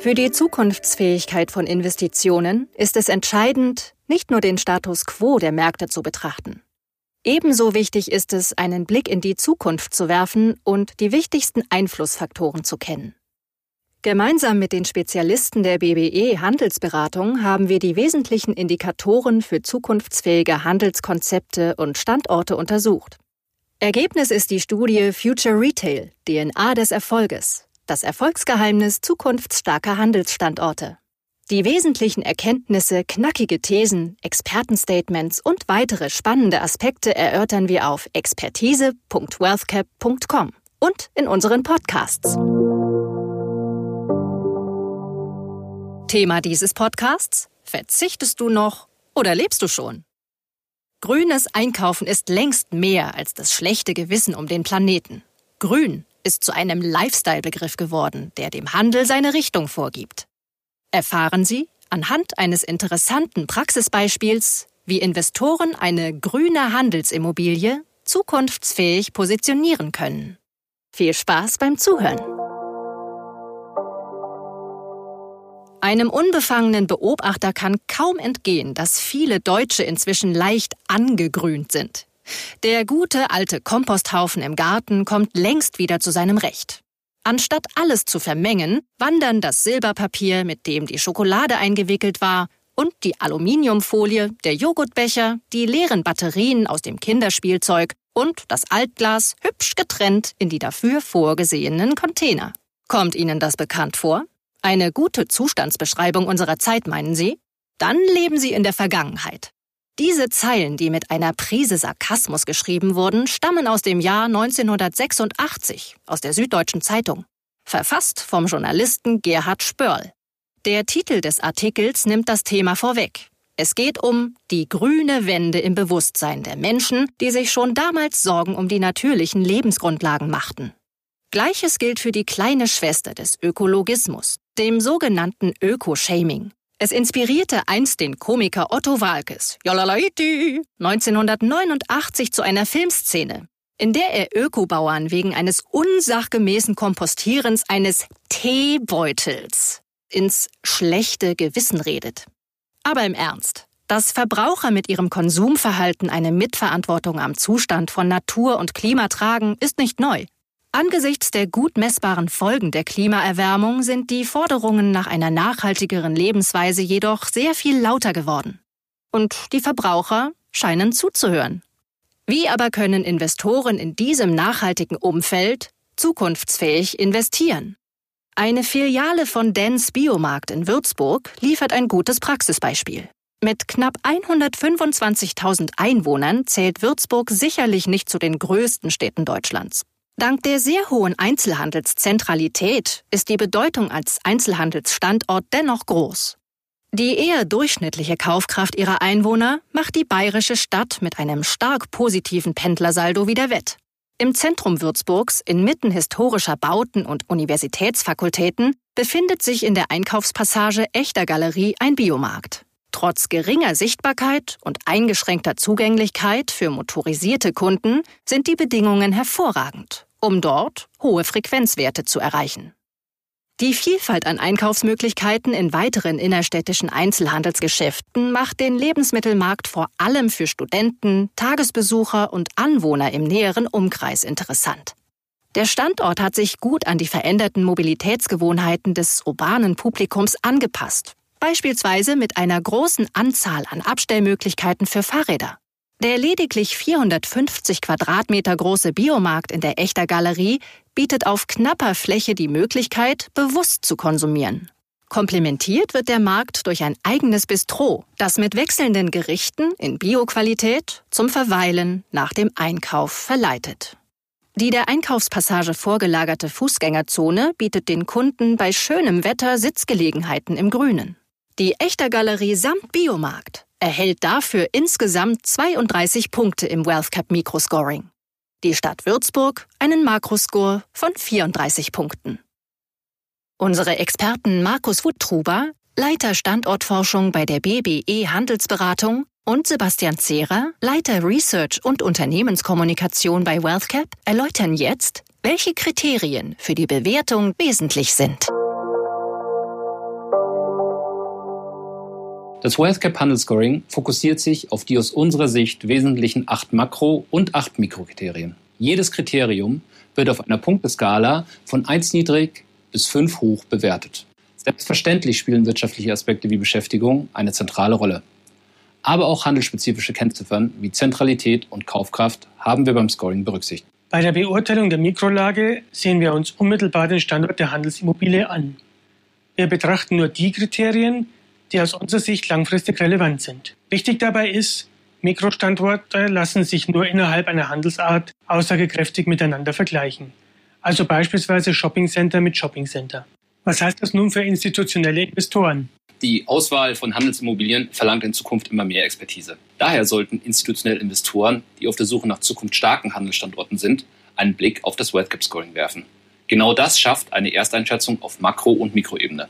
Für die Zukunftsfähigkeit von Investitionen ist es entscheidend, nicht nur den Status quo der Märkte zu betrachten. Ebenso wichtig ist es, einen Blick in die Zukunft zu werfen und die wichtigsten Einflussfaktoren zu kennen. Gemeinsam mit den Spezialisten der BBE Handelsberatung haben wir die wesentlichen Indikatoren für zukunftsfähige Handelskonzepte und Standorte untersucht. Ergebnis ist die Studie Future Retail, DNA des Erfolges, das Erfolgsgeheimnis zukunftsstarker Handelsstandorte. Die wesentlichen Erkenntnisse, knackige Thesen, Expertenstatements und weitere spannende Aspekte erörtern wir auf expertise.wealthcap.com und in unseren Podcasts. Thema dieses Podcasts? Verzichtest du noch oder lebst du schon? Grünes Einkaufen ist längst mehr als das schlechte Gewissen um den Planeten. Grün ist zu einem Lifestyle-Begriff geworden, der dem Handel seine Richtung vorgibt. Erfahren Sie anhand eines interessanten Praxisbeispiels, wie Investoren eine grüne Handelsimmobilie zukunftsfähig positionieren können. Viel Spaß beim Zuhören! Einem unbefangenen Beobachter kann kaum entgehen, dass viele Deutsche inzwischen leicht angegrünt sind. Der gute alte Komposthaufen im Garten kommt längst wieder zu seinem Recht. Anstatt alles zu vermengen, wandern das Silberpapier, mit dem die Schokolade eingewickelt war, und die Aluminiumfolie, der Joghurtbecher, die leeren Batterien aus dem Kinderspielzeug und das Altglas hübsch getrennt in die dafür vorgesehenen Container. Kommt Ihnen das bekannt vor? Eine gute Zustandsbeschreibung unserer Zeit, meinen Sie? Dann leben Sie in der Vergangenheit. Diese Zeilen, die mit einer Prise Sarkasmus geschrieben wurden, stammen aus dem Jahr 1986 aus der Süddeutschen Zeitung, verfasst vom Journalisten Gerhard Spörl. Der Titel des Artikels nimmt das Thema vorweg. Es geht um die grüne Wende im Bewusstsein der Menschen, die sich schon damals Sorgen um die natürlichen Lebensgrundlagen machten. Gleiches gilt für die kleine Schwester des Ökologismus, dem sogenannten Ökoshaming. Es inspirierte einst den Komiker Otto Walkes, 1989 zu einer Filmszene, in der er Ökobauern wegen eines unsachgemäßen Kompostierens eines Teebeutels ins schlechte Gewissen redet. Aber im Ernst, dass Verbraucher mit ihrem Konsumverhalten eine Mitverantwortung am Zustand von Natur und Klima tragen, ist nicht neu. Angesichts der gut messbaren Folgen der Klimaerwärmung sind die Forderungen nach einer nachhaltigeren Lebensweise jedoch sehr viel lauter geworden. Und die Verbraucher scheinen zuzuhören. Wie aber können Investoren in diesem nachhaltigen Umfeld zukunftsfähig investieren? Eine Filiale von Dens Biomarkt in Würzburg liefert ein gutes Praxisbeispiel. Mit knapp 125.000 Einwohnern zählt Würzburg sicherlich nicht zu den größten Städten Deutschlands. Dank der sehr hohen Einzelhandelszentralität ist die Bedeutung als Einzelhandelsstandort dennoch groß. Die eher durchschnittliche Kaufkraft ihrer Einwohner macht die bayerische Stadt mit einem stark positiven Pendlersaldo wieder wett. Im Zentrum Würzburgs, inmitten historischer Bauten und Universitätsfakultäten, befindet sich in der Einkaufspassage Echter Galerie ein Biomarkt. Trotz geringer Sichtbarkeit und eingeschränkter Zugänglichkeit für motorisierte Kunden sind die Bedingungen hervorragend, um dort hohe Frequenzwerte zu erreichen. Die Vielfalt an Einkaufsmöglichkeiten in weiteren innerstädtischen Einzelhandelsgeschäften macht den Lebensmittelmarkt vor allem für Studenten, Tagesbesucher und Anwohner im näheren Umkreis interessant. Der Standort hat sich gut an die veränderten Mobilitätsgewohnheiten des urbanen Publikums angepasst beispielsweise mit einer großen Anzahl an Abstellmöglichkeiten für Fahrräder. Der lediglich 450 Quadratmeter große Biomarkt in der Echter Galerie bietet auf knapper Fläche die Möglichkeit, bewusst zu konsumieren. Komplementiert wird der Markt durch ein eigenes Bistro, das mit wechselnden Gerichten in Bioqualität zum Verweilen nach dem Einkauf verleitet. Die der Einkaufspassage vorgelagerte Fußgängerzone bietet den Kunden bei schönem Wetter Sitzgelegenheiten im Grünen. Die Echter-Galerie samt Biomarkt erhält dafür insgesamt 32 Punkte im WealthCap Mikroscoring. Die Stadt Würzburg einen Makroscore von 34 Punkten. Unsere Experten Markus Wuttruber, Leiter Standortforschung bei der BBE Handelsberatung und Sebastian Zehrer, Leiter Research und Unternehmenskommunikation bei WealthCap, erläutern jetzt, welche Kriterien für die Bewertung wesentlich sind. Das WealthCap Handelsscoring fokussiert sich auf die aus unserer Sicht wesentlichen acht Makro- und acht Mikrokriterien. Jedes Kriterium wird auf einer Punkteskala von 1 niedrig bis 5 hoch bewertet. Selbstverständlich spielen wirtschaftliche Aspekte wie Beschäftigung eine zentrale Rolle. Aber auch handelsspezifische Kennziffern wie Zentralität und Kaufkraft haben wir beim Scoring berücksichtigt. Bei der Beurteilung der Mikrolage sehen wir uns unmittelbar den Standort der Handelsimmobilie an. Wir betrachten nur die Kriterien, die aus unserer Sicht langfristig relevant sind. Wichtig dabei ist, Mikrostandorte lassen sich nur innerhalb einer Handelsart aussagekräftig miteinander vergleichen. Also beispielsweise Shoppingcenter mit Shoppingcenter. Was heißt das nun für institutionelle Investoren? Die Auswahl von Handelsimmobilien verlangt in Zukunft immer mehr Expertise. Daher sollten institutionelle Investoren, die auf der Suche nach zukunftsstarken Handelsstandorten sind, einen Blick auf das WealthCap Scoring werfen. Genau das schafft eine Ersteinschätzung auf Makro- und Mikroebene.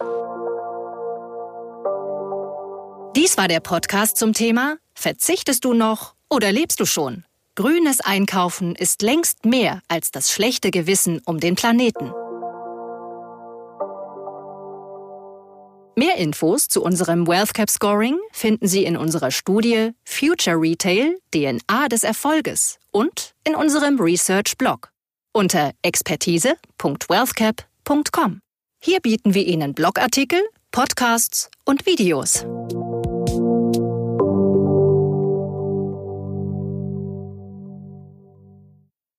Dies war der Podcast zum Thema Verzichtest du noch oder lebst du schon? Grünes Einkaufen ist längst mehr als das schlechte Gewissen um den Planeten. Mehr Infos zu unserem WealthCap Scoring finden Sie in unserer Studie Future Retail DNA des Erfolges und in unserem Research Blog unter expertise.wealthcap.com. Hier bieten wir Ihnen Blogartikel, Podcasts und Videos.